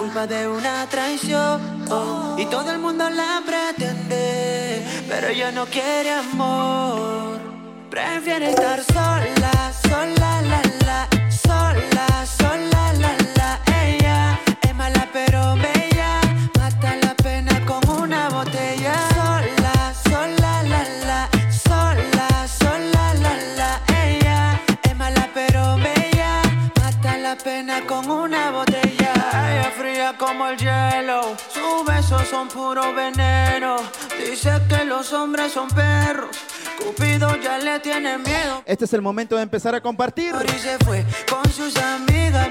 culpa de una traición y todo el mundo la pretende, pero ella no quiere amor. Prefiere estar sola, sola, la. besos son puro veneno. Dice que los hombres son perros. Cupido ya le tiene miedo. Este es el momento de empezar a compartir. Ori se fue con sus amigas,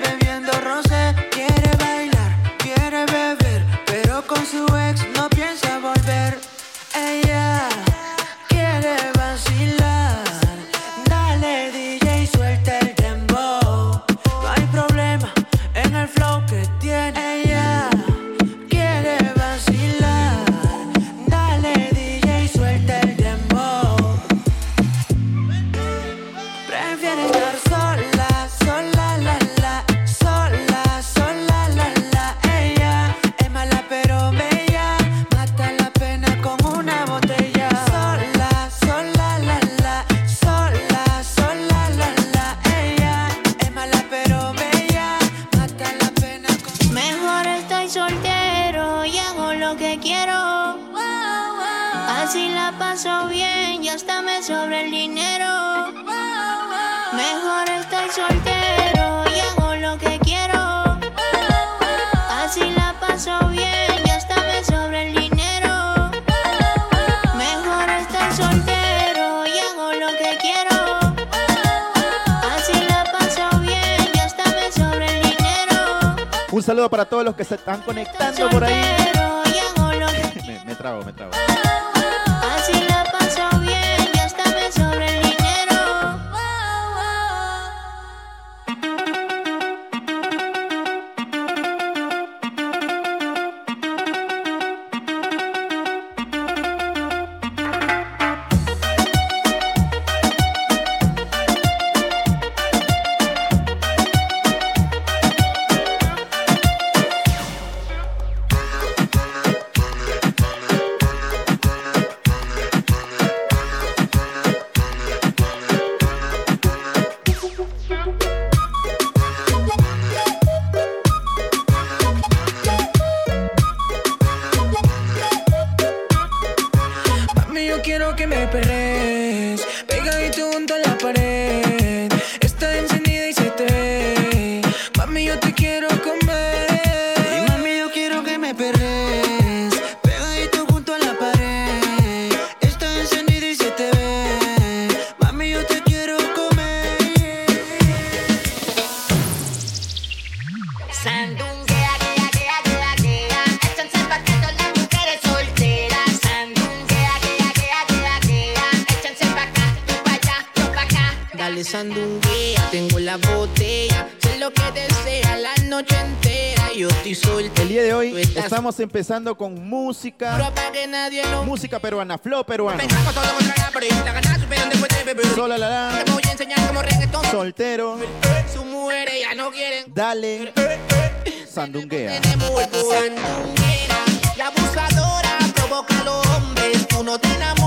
Un saludo para todos los que se están conectando por ahí. me, me trago, me trago. empezando con música. Música peruana, flow peruano. Sola la la. Soltero. Dale. Sandunguea. La abusadora provoca a los hombres. Tú no te enamoras.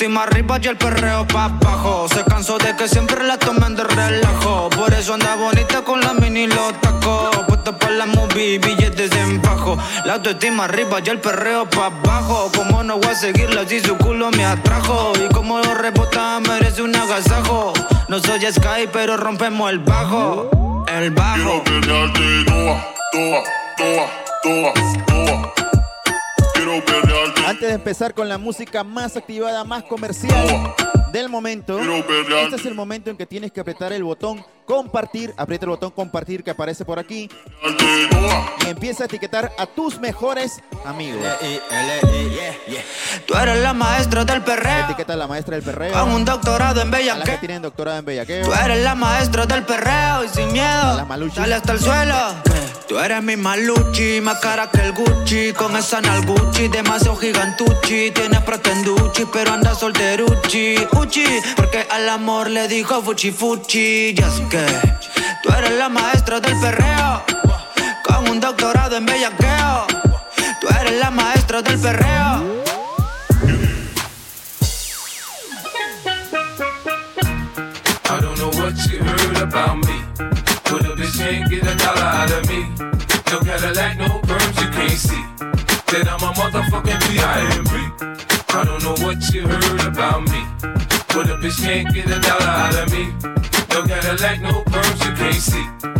estoy más arriba y el perreo pa' abajo. Se cansó de que siempre la tomen de relajo. Por eso anda bonita con la mini y los tacos. Puesta pa' la movie, billetes en bajo. La autoestima arriba y el perreo pa' abajo. Como no voy a seguirla si su culo me atrajo. Y como lo rebota, merece un agasajo. No soy Sky, pero rompemos el bajo. El bajo. Quiero que toa, toa, toa, toa, toa. Antes de empezar con la música más activada, más comercial del momento, este es el momento en que tienes que apretar el botón compartir. Aprieta el botón compartir que aparece por aquí y empieza a etiquetar a tus mejores amigos. Tú eres la maestra del perreo. Etiqueta a la maestra del perreo. Con un doctorado en A las que bellaqueo. tienen doctorado en bellaqueo. Tú eres la maestra del perreo y sin miedo. las maluchis. Sale hasta el suelo. Tú eres mi maluchi, más cara que el Gucci. Con esa nalguchi, demasiado gigantuchi. Tienes pretenduchi, pero anda solteruchi. Uchi, porque al amor le dijo fuchi fuchi. Ya que tú eres la maestra del perreo. Con un doctorado en bellaqueo. Tú eres la maestra del perreo. I don't know what you heard about me. But a bitch can't get a dollar out of me. No Cadillac, no perms, you can't see. That I'm a motherfucking B.I.M.B. I don't know what you heard about me. But a bitch can't get a dollar out of me. No Cadillac, no perms, you can't see.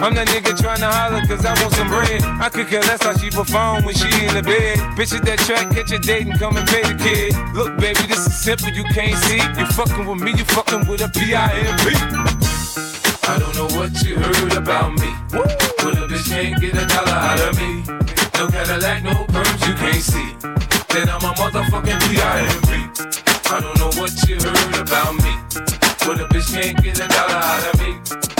I'm that nigga trying to holler cause I want some bread. I could care less how she perform when she in the bed. Bitch at that track, get your date and come and pay the kid. Look, baby, this is simple, you can't see. You fucking with me, you fucking with a P-I-M-P. I don't know what you heard about me. But a bitch can't get a dollar out of me. No Cadillac, no perms, you can't see. Then I'm a motherfucking. I don't know what you heard about me. But a bitch can't get a dollar out of me.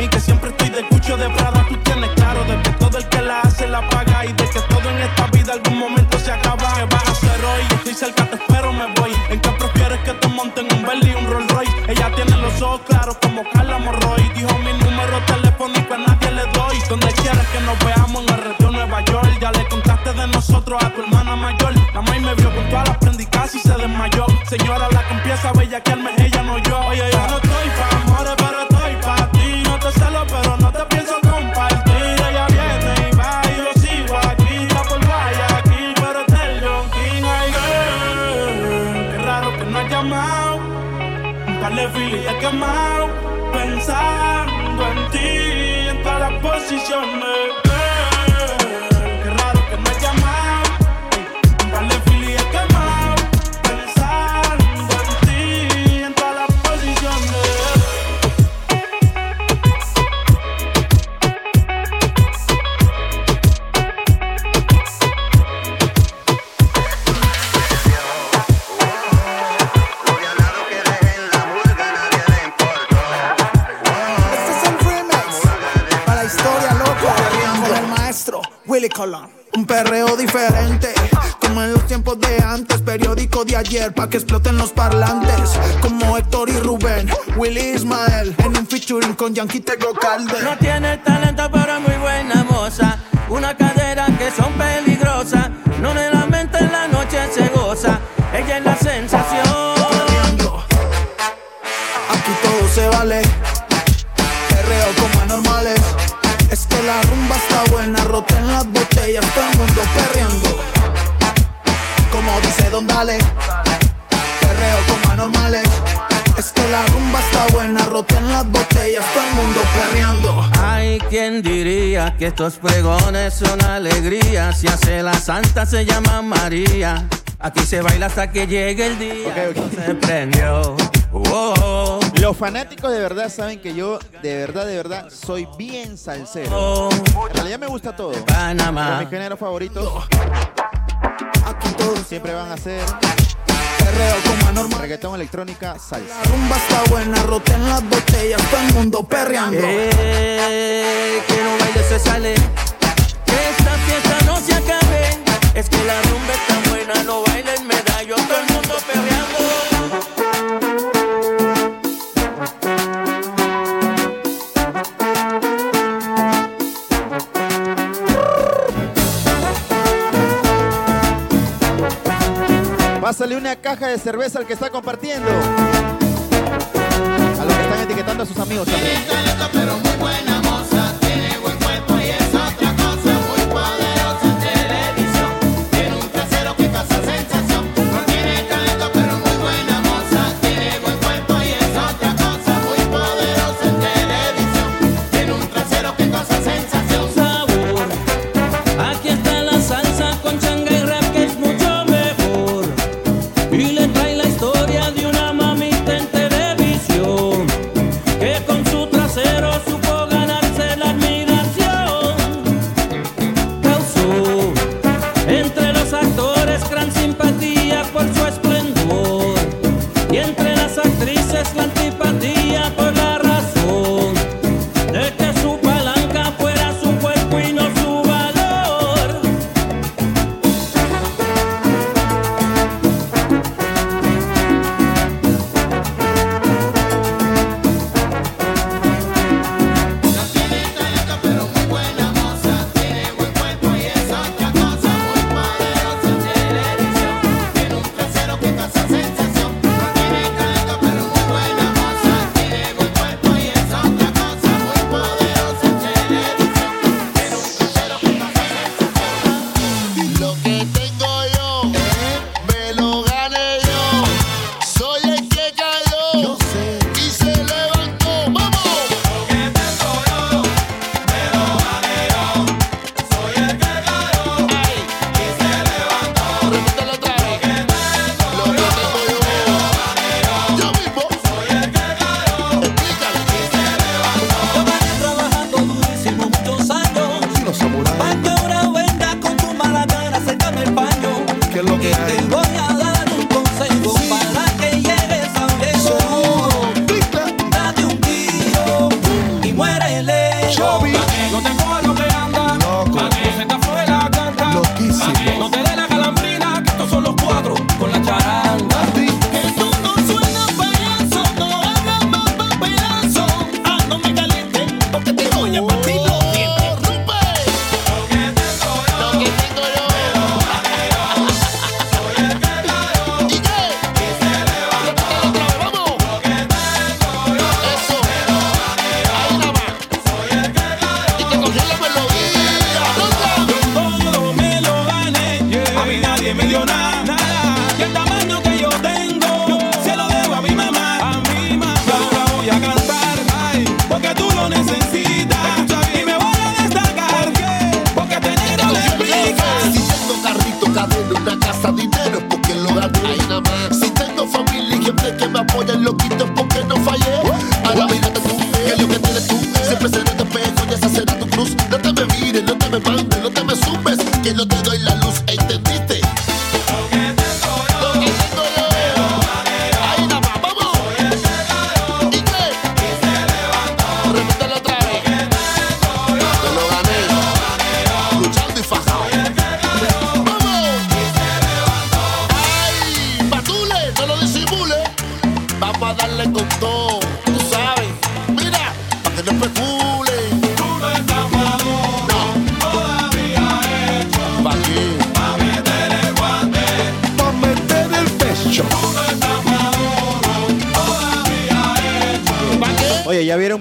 Mí, que siempre estoy de cucho de Prada. Tú tienes claro de que todo el que la hace la paga y de que todo en esta vida algún momento se acaba. ¿Qué vas a hacer hoy? Estoy cerca, te espero, me voy. ¿En qué prefieres que te monten un Bentley y un Rolls Royce? Ella tiene los ojos claros como Carla Morroy. Dijo mi número telefónico a nadie le doy. Donde quieras que nos veamos en el retiro Nueva York. Ya le contaste de nosotros a tu hermana mayor. La maíz me vio con todas las con Yankee te Estos pregones son alegría. Si hace la santa, se llama María. Aquí se baila hasta que llegue el día. Okay, okay. Se prendió. Oh, oh. Los fanáticos de verdad saben que yo de verdad, de verdad soy bien salsero. Oh, en realidad me gusta todo. Panamá. Mis géneros favoritos aquí todos siempre van a ser Reggaetón, electrónica, salsa. La rumba está buena, rota en las botellas, todo el mundo perreando. Eh. Que esta fiesta no se acabe. Es que la rumba es tan buena, no bailen medallo, todo el mundo peleando. Pásale una caja de cerveza al que está compartiendo. A los que están etiquetando a sus amigos también.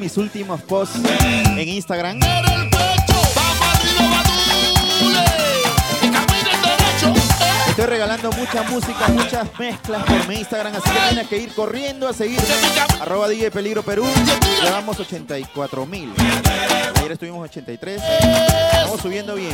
mis últimos posts en Instagram. Estoy regalando mucha música, muchas mezclas por mi Instagram, así que tienes que ir corriendo a seguirme. Arroba DJ Peligro Perú. Llevamos 84 mil. Ayer estuvimos 83. Estamos subiendo bien.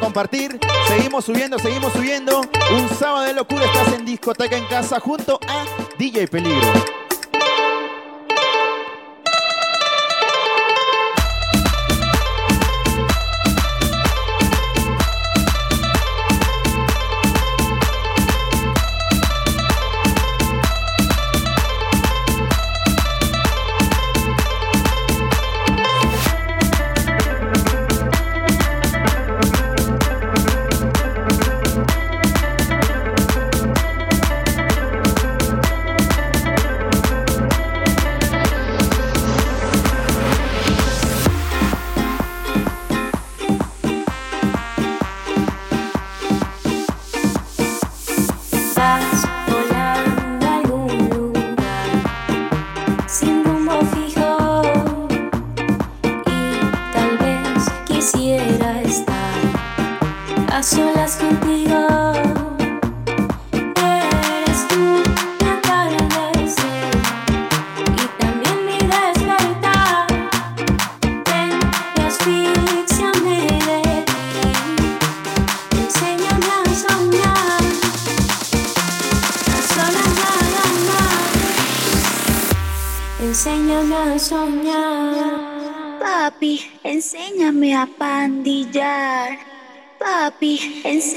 compartir. Seguimos subiendo, seguimos subiendo. Un sábado de locura estás en discoteca en casa junto a DJ Peligro.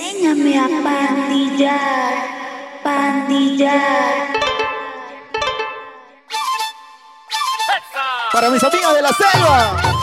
Enséñame a pandillar, pandillar. Para mis amigas de la selva.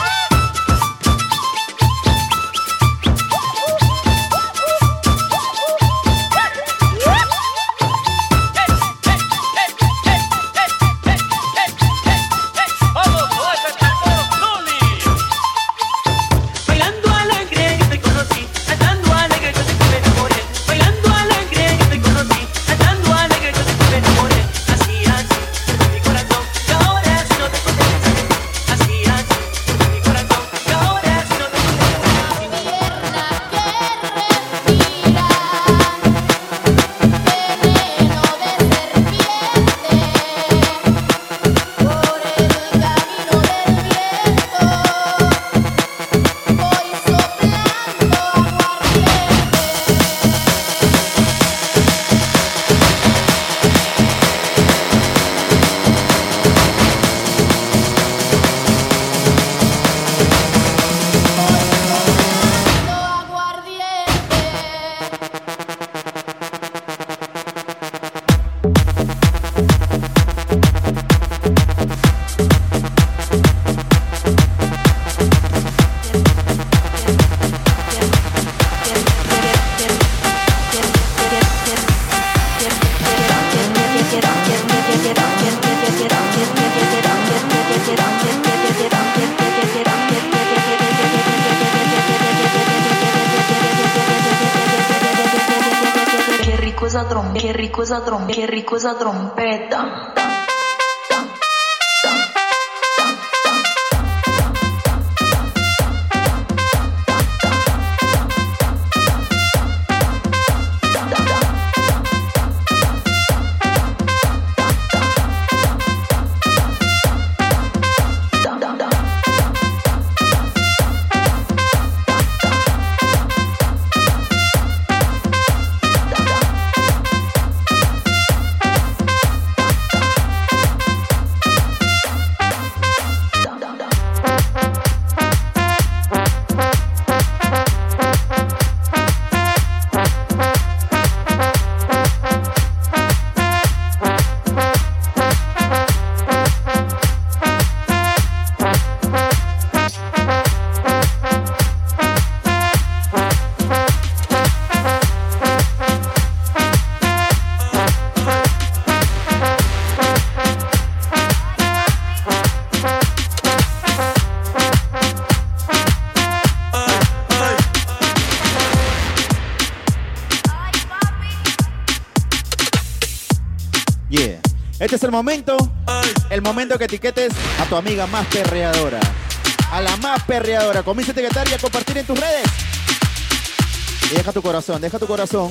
Esa trompeta. El momento, el momento que etiquetes a tu amiga más perreadora. A la más perreadora. Comienza a etiquetar y a compartir en tus redes. Y deja tu corazón, deja tu corazón.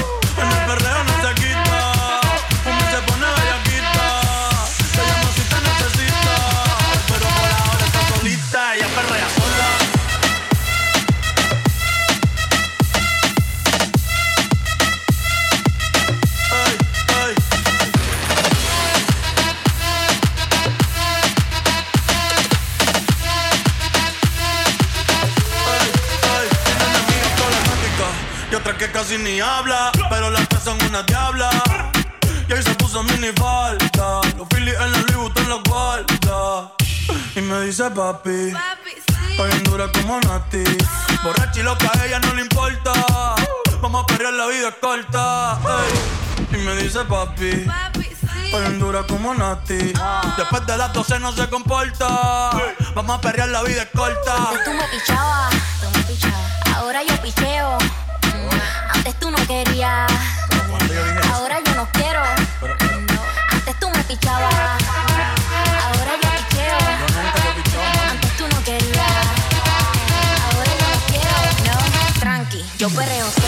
Dice papi, estoy bien dura como Nati. Borracha y loca, a ella no le importa. Vamos a perrear, la vida es corta. ey. Y me dice papi, estoy bien dura como Nati. Después de las 12 no se comporta. Vamos a perrear, la vida es corta. Antes tú me pichabas, ahora yo picheo. Antes tú no querías, ahora yo no quiero. Antes tú me pichabas, tranqui, yo perreo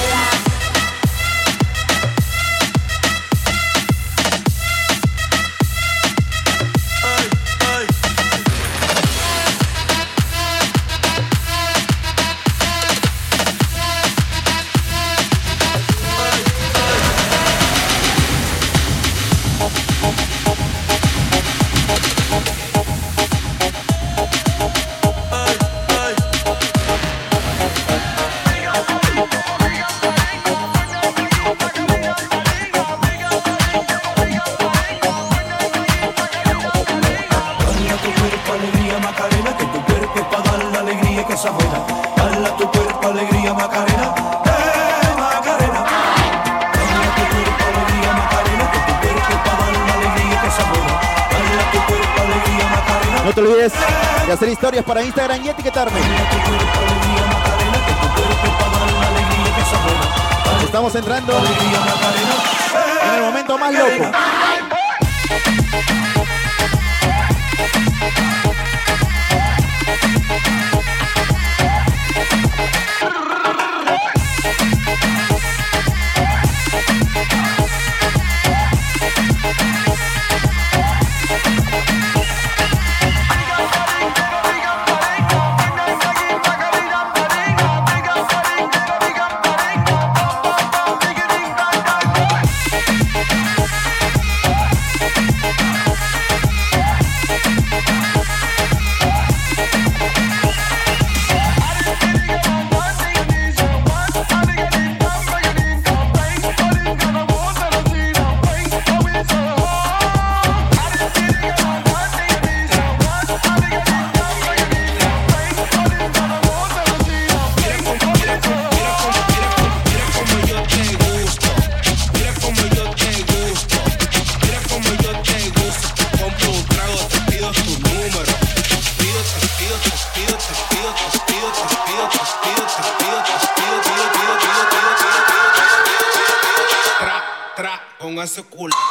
ese culo.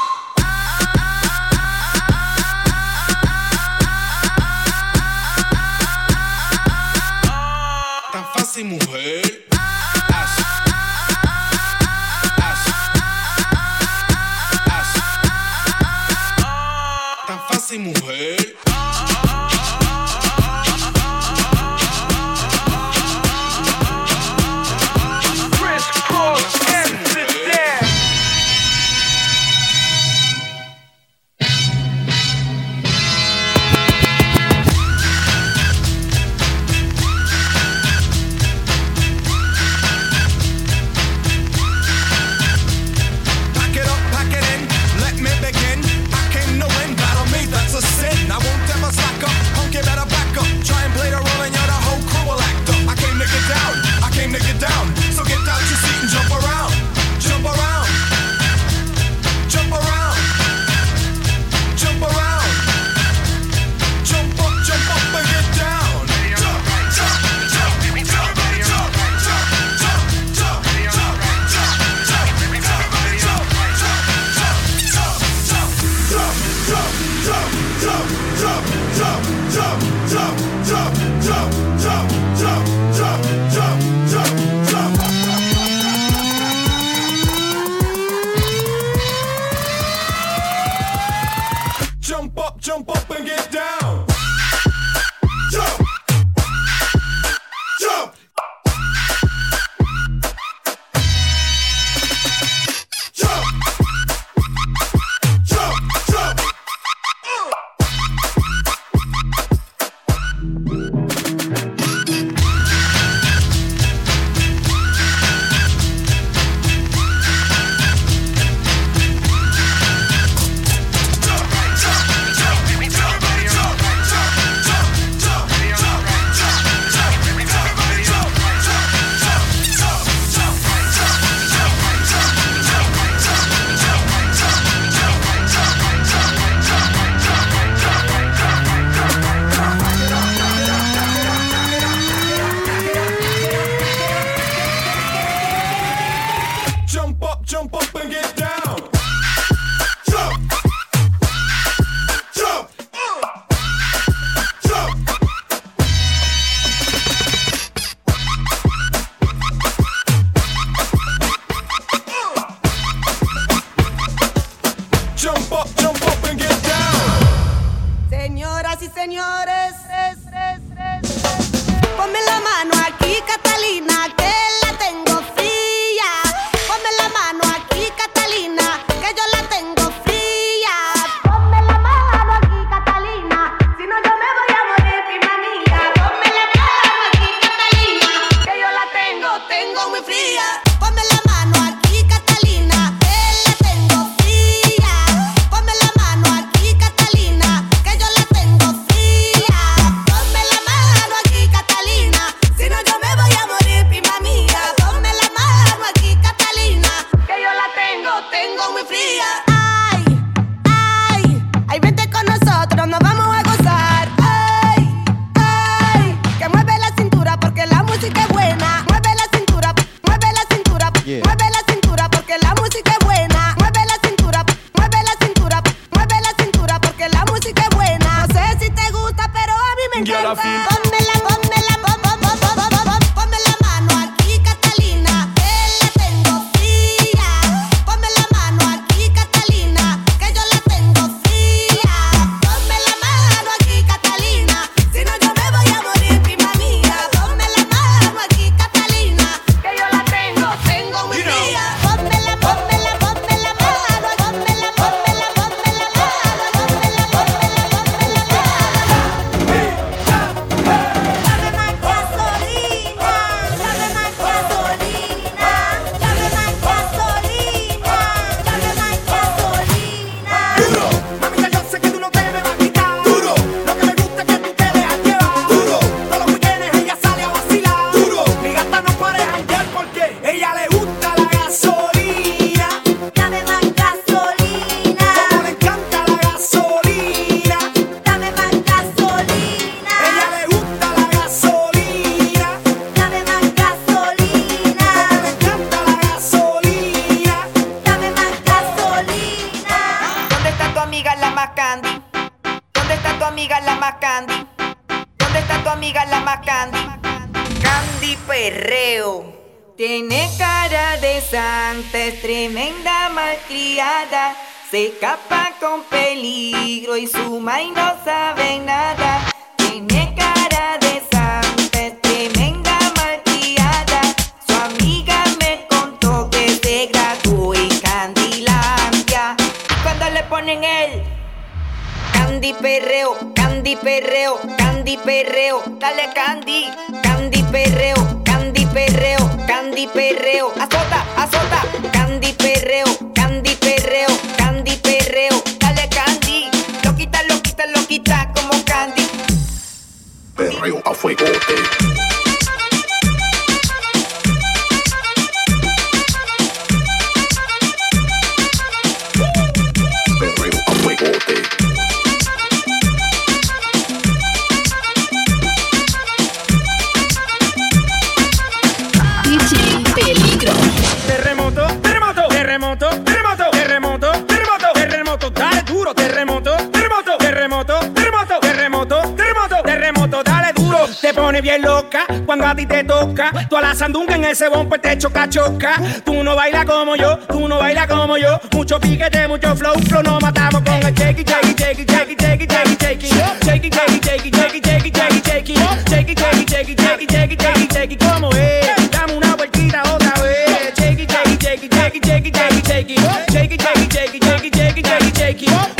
Te pone bien loca cuando a ti te toca. Tú a la sandunga en ese bombo te choca, choca. Tú no bailas como yo, tú no bailas como yo. Mucho piquete, mucho flow, flow. Nos matamos con el shakey, shakey, shakey, shakey, shakey, shakey, shakey. Shakey, shakey, shakey, shakey, shakey, shakey, shakey. Shakey, shakey, shakey, shakey, shakey, shakey, shakey. ¿Cómo es? Dame una vueltita otra vez. Shakey, shakey, shakey, shakey, shakey, shakey, shakey. Shakey, shakey, shakey, shakey, shakey, shakey, shakey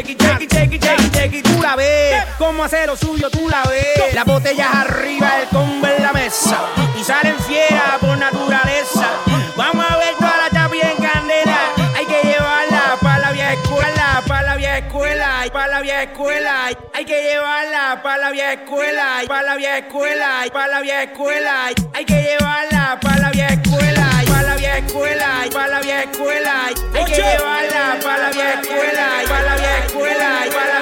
chequi, chequi, chequi, chequi, chequi, tú la ves. Cómo hacer lo suyo, tú la ves. Las botellas arriba, el combo en la mesa. Y salen fieras por nada para la vieja escuela. Hay que llevarla para la vieja escuela. Para la vieja escuela. Para la vieja escuela. Hay que llevarla para la vieja escuela. Para la vieja escuela. Para la vieja escuela. Hay que llevarla para la vieja escuela. Para la vieja escuela. Para la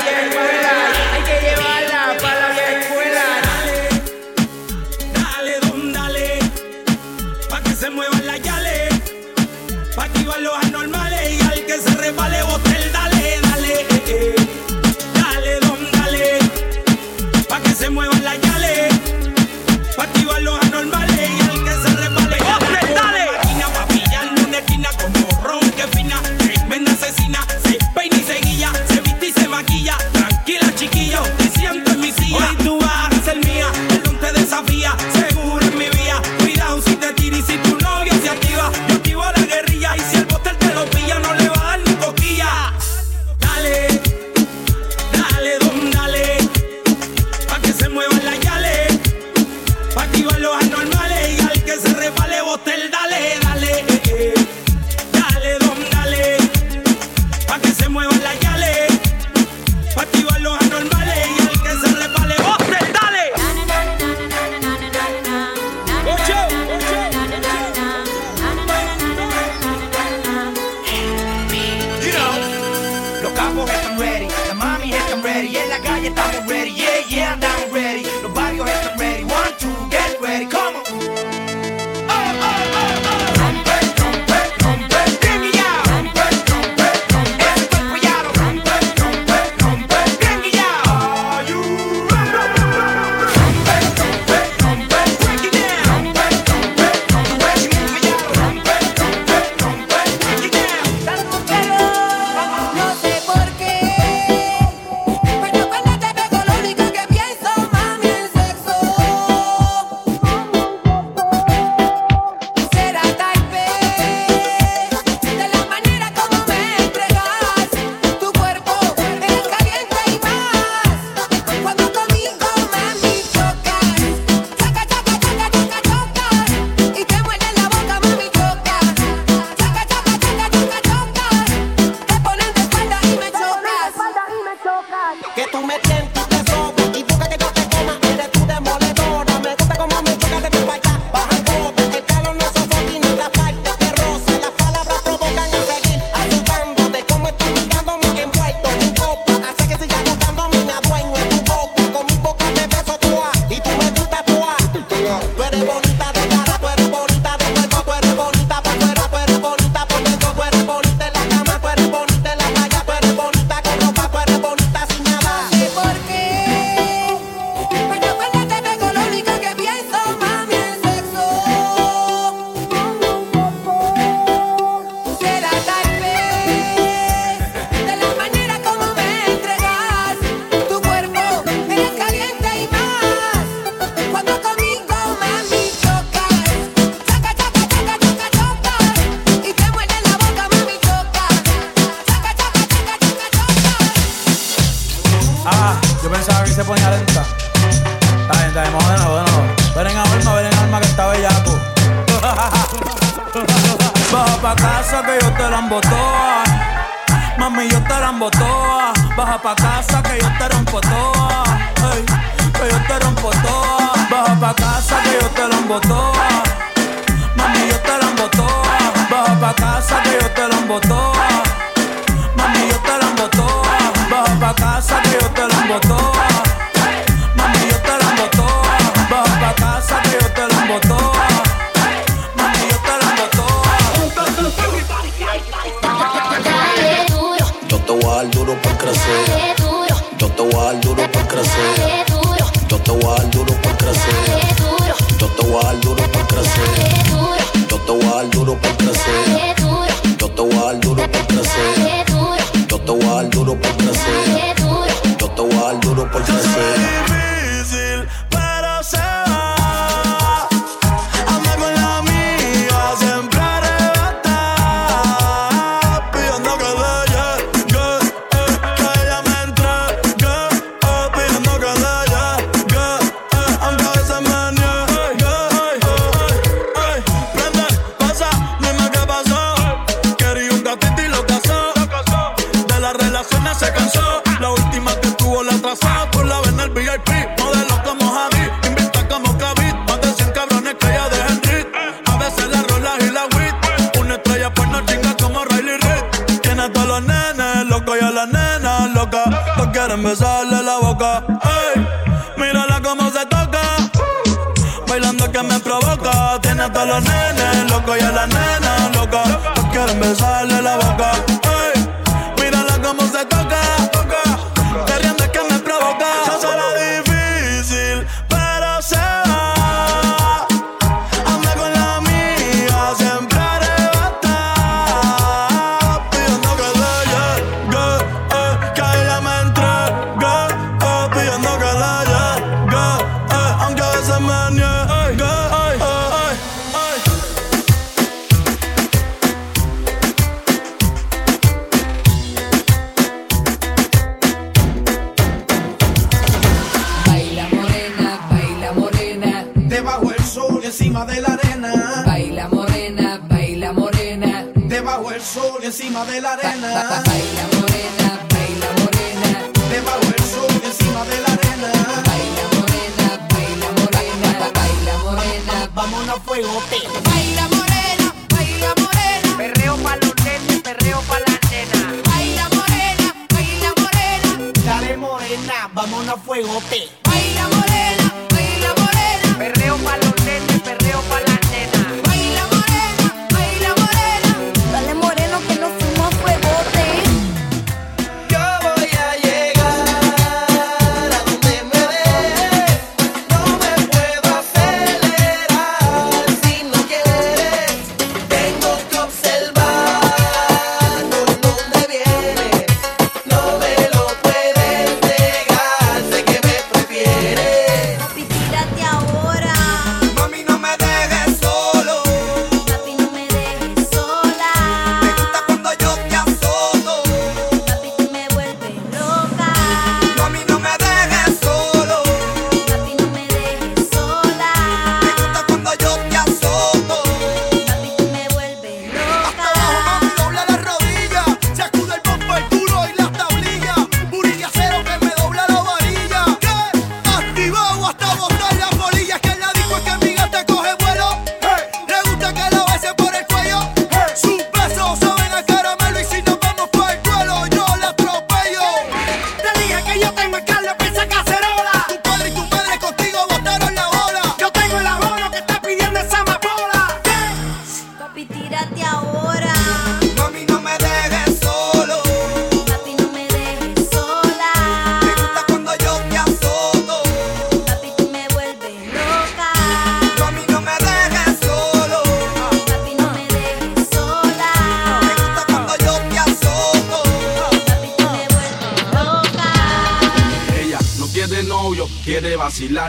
loco y a la nena loca. No quieren besarle la boca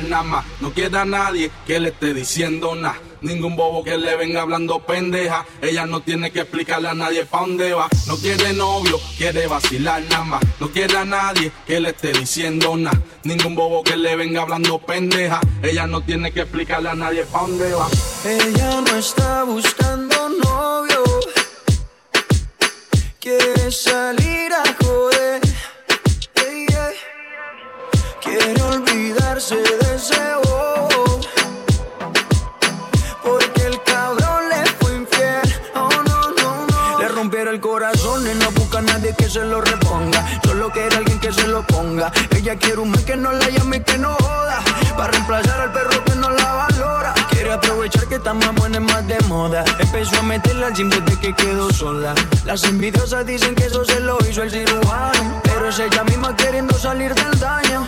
nada más. No queda nadie que le esté diciendo nada. Ningún bobo que le venga hablando pendeja. Ella no tiene que explicarle a nadie pa' dónde va. No quiere novio, quiere vacilar nada más. No quiere a nadie que le esté diciendo nada. Ningún bobo que le venga hablando pendeja. Ella no tiene que explicarle a nadie pa' dónde va. Ella no está buscando novio. Quiere salir a joder. Quiere olvidar ese bobo. Porque el cabrón le fue infiel. Oh, no, no, no. Le rompieron el corazón y no busca a nadie que se lo reponga. Solo quiere alguien que se lo ponga. Ella quiere un man que no la llame y que no joda. Para reemplazar al perro que no la valora. Quiere aprovechar que está más y más de moda. Empezó a meterla al gym desde que quedó sola. Las envidiosas dicen que eso se lo hizo el cirujano. Pero es ella misma queriendo salir del daño.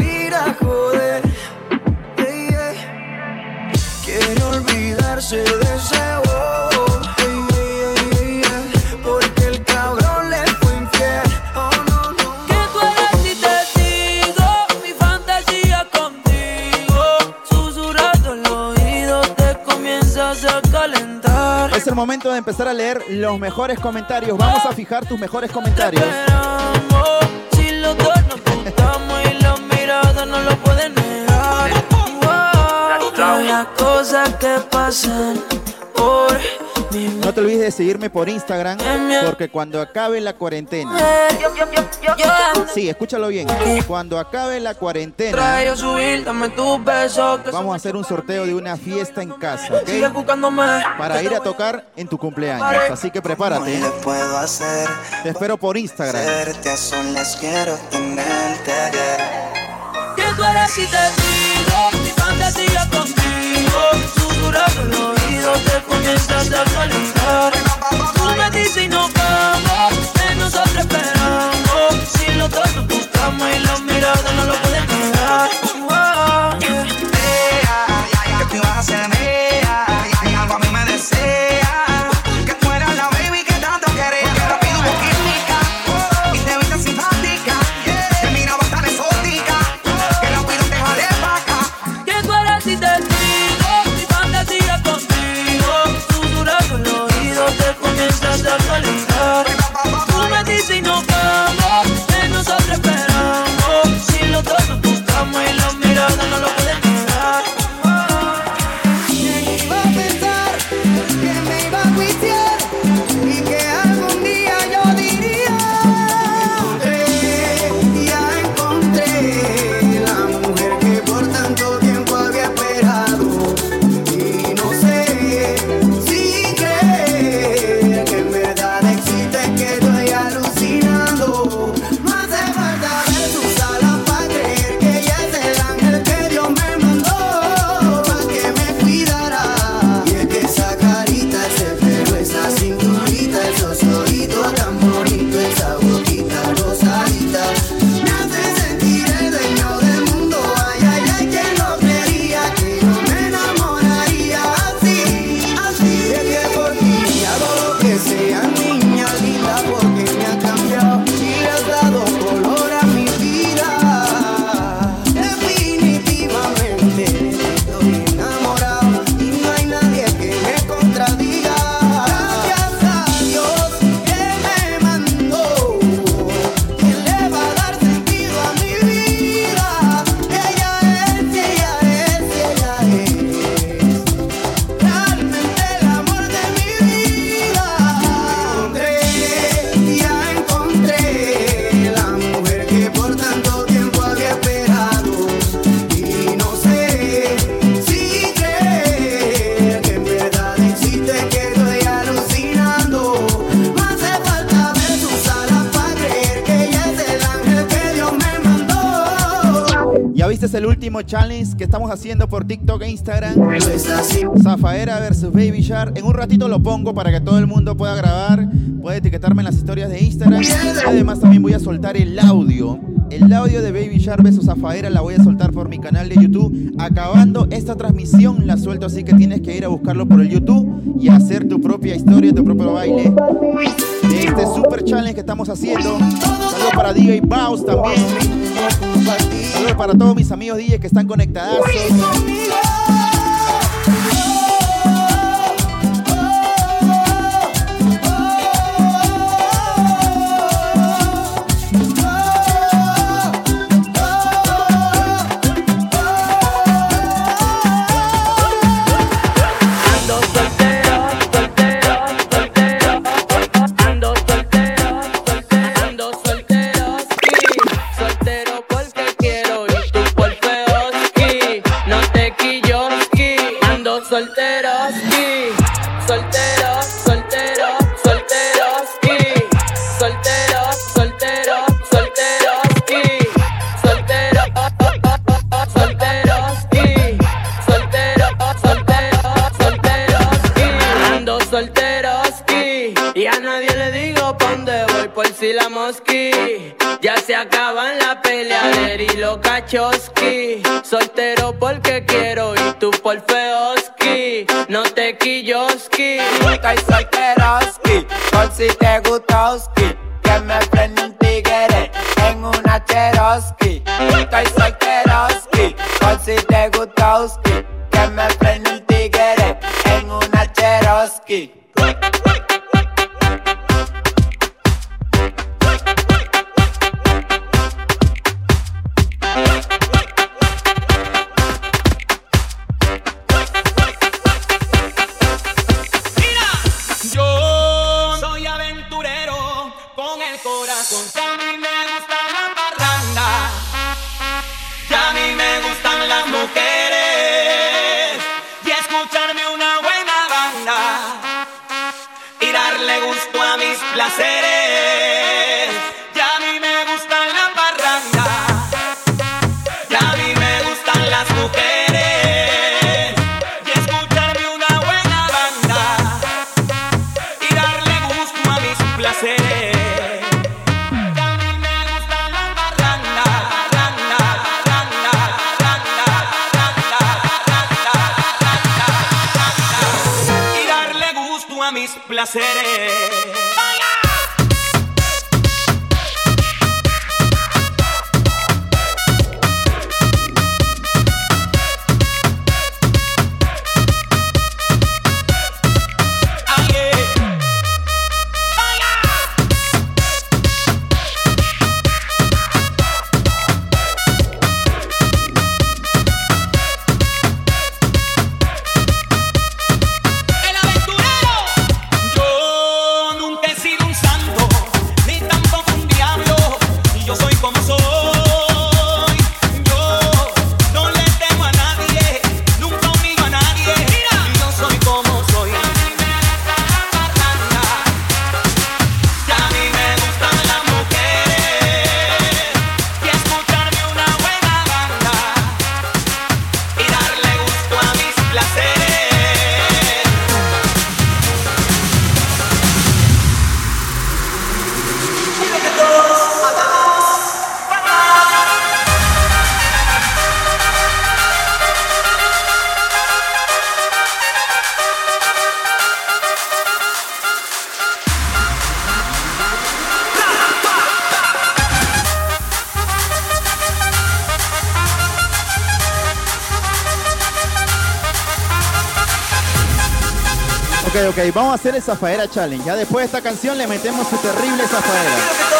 ese bobo. Ey, ey, ey, ey, ey. Porque el cabrón le fue infiel. Oh, no, no. Que tú eres y te digo mi fantasía contigo. Susurrando el oído te comienzas a calentar. Es el momento de empezar a leer los mejores comentarios. Vamos a fijar tus mejores comentarios. Si los dos nos y la mirada no lo las cosas que pasan por mi No te olvides de seguirme por Instagram porque cuando acabe la cuarentena. Sí, escúchalo bien. Cuando acabe la cuarentena, vamos a hacer un sorteo de una fiesta en casa, ¿ok? Para ir a tocar en tu cumpleaños. Así que prepárate. Te espero por Instagram. Que tú eres Susurrando el oído te comienzas a calentar. Tú me dices y nos vamos, que nosotros esperamos. Si los dos nos buscamos y la mirada no lo pueden negar. Wow, yeah. Que tú ibas a ser que estamos haciendo por TikTok e Instagram. Zafaera versus Baby Shark. En un ratito lo pongo para que todo el mundo pueda grabar. Puede etiquetarme en las historias de Instagram. Y Además también voy a soltar el audio. El audio de Baby Shark versus Zafaera la voy a soltar por mi canal de YouTube. Acabando esta transmisión la suelto, así que tienes que ir a buscarlo por el YouTube haciendo. Saludos para DJ Baus también. Saludos para todos mis amigos DJ que están conectados. mis placeres. vamos a hacer el Zafaera Challenge. Ya después de esta canción le metemos su terrible Zafaera.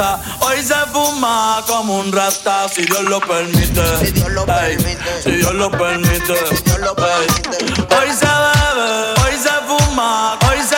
fiesta. Hoy se fuma como un rasta, si Dios lo permite. Si Dios lo permite. Si Dios lo permite. Si Dios lo permite. Hoy se bebe, hoy se fuma, hoy se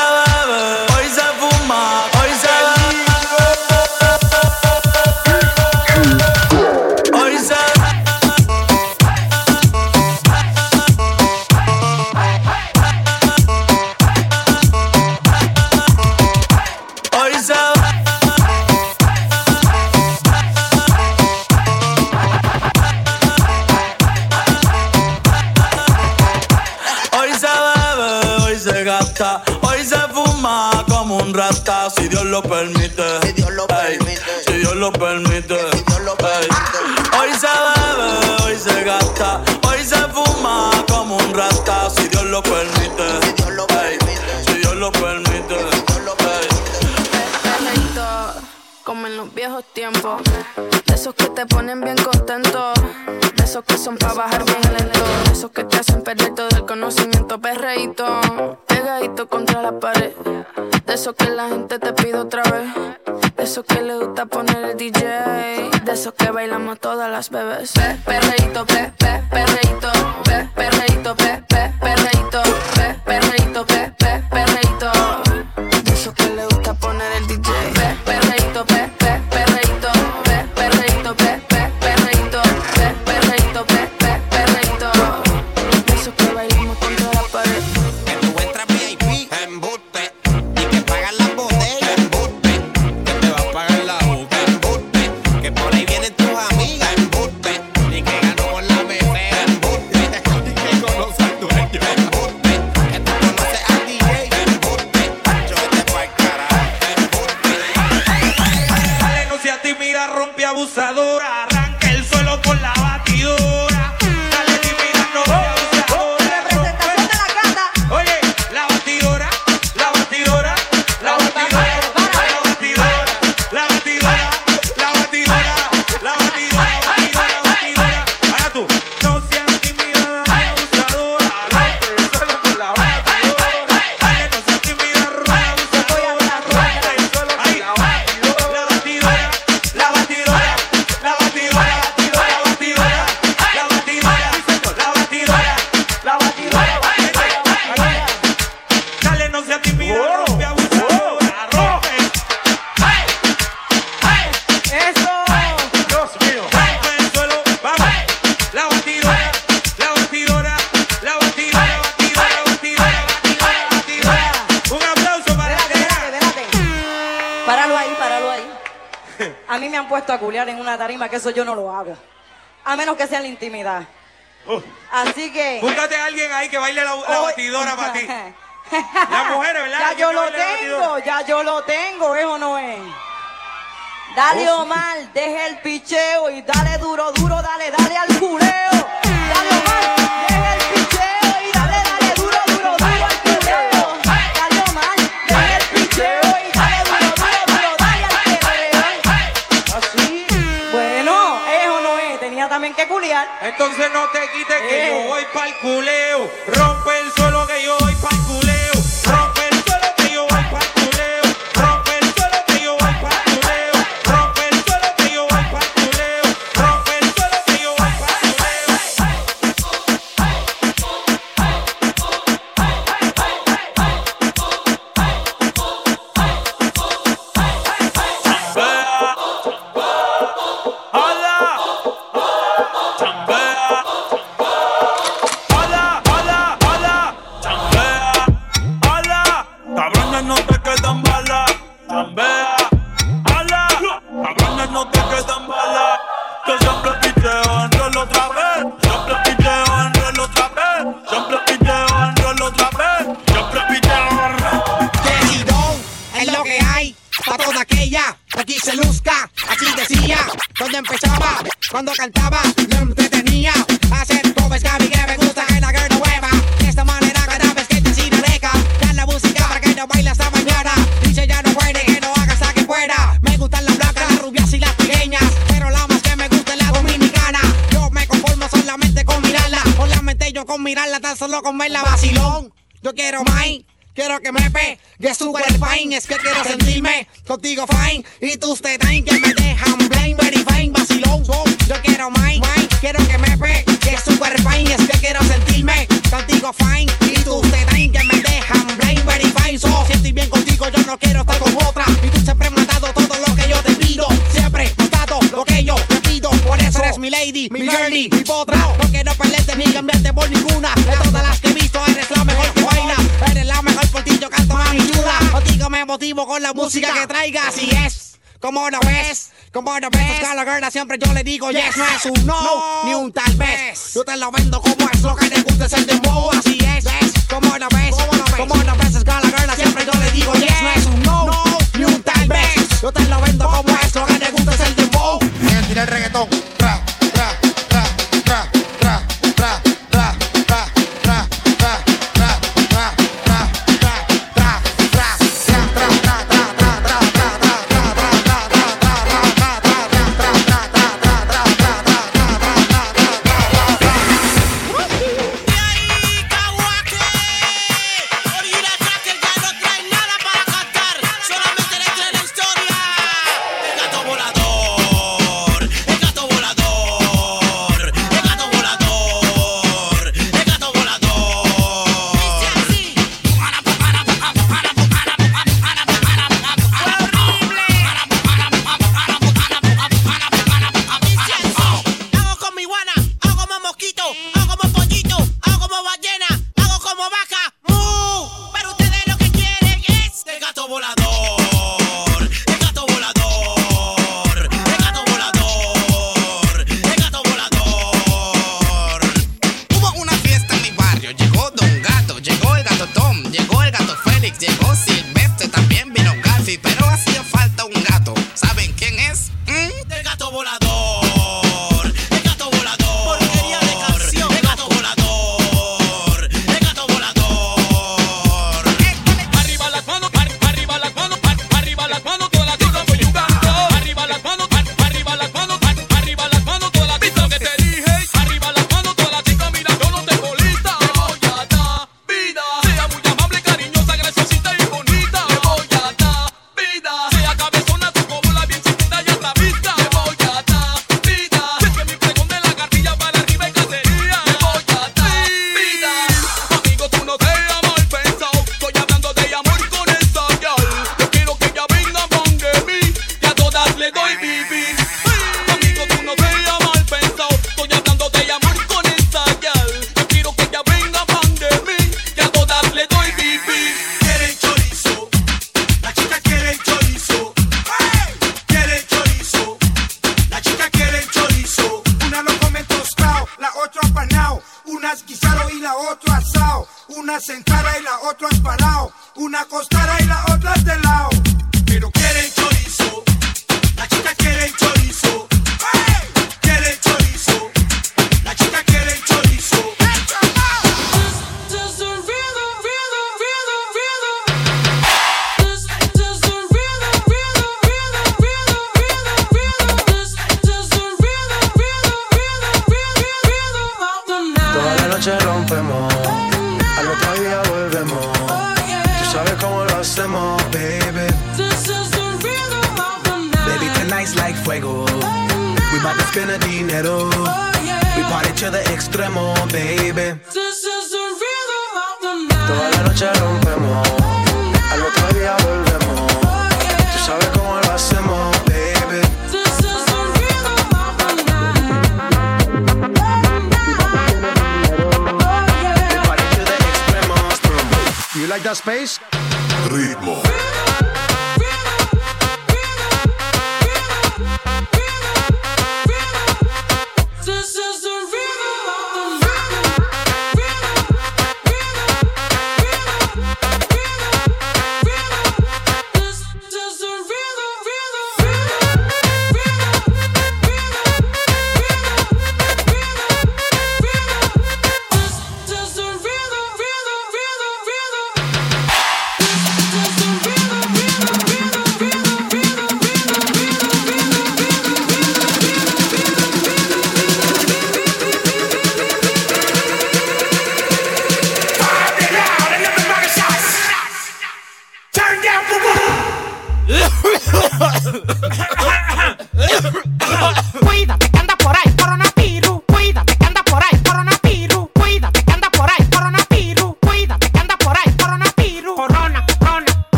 intimidad. Uh, Así que. Búscate a alguien ahí que baile la, la batidora para ti. Las mujeres, ¿verdad? Ya yo lo tengo, ya yo lo tengo, eso no es. Dale oh, Omar, deja el piche palculé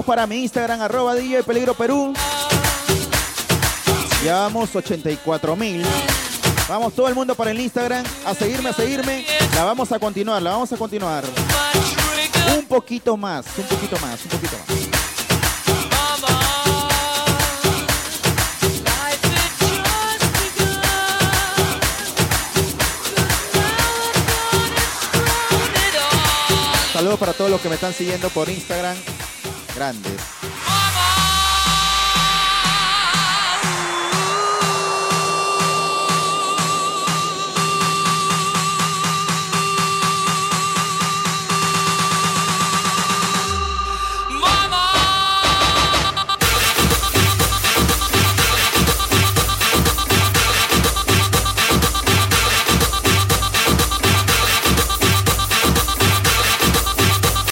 Vamos para mi Instagram, arroba DJ Peligro Perú. Llevamos 84 mil. Vamos todo el mundo para el Instagram a seguirme, a seguirme. La vamos a continuar, la vamos a continuar. Un poquito más, un poquito más, un poquito más. Saludos para todos los que me están siguiendo por Instagram, grandes